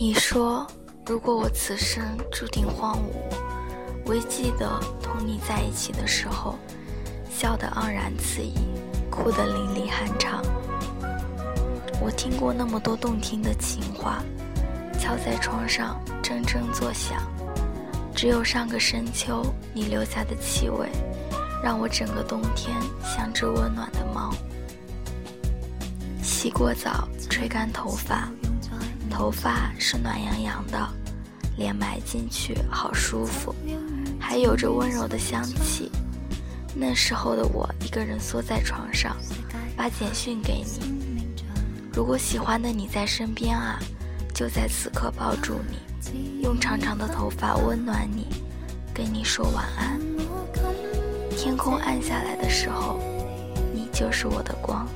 你说，如果我此生注定荒芜，唯记得同你在一起的时候，笑得盎然刺意，哭得淋漓酣畅。我听过那么多动听的情话，敲在窗上铮铮作响。只有上个深秋你留下的气味，让我整个冬天像只温暖的猫。洗过澡，吹干头发。头发是暖洋洋的，脸埋进去好舒服，还有着温柔的香气。那时候的我，一个人缩在床上，把简讯给你。如果喜欢的你在身边啊，就在此刻抱住你，用长长的头发温暖你，跟你说晚安。天空暗下来的时候，你就是我的光。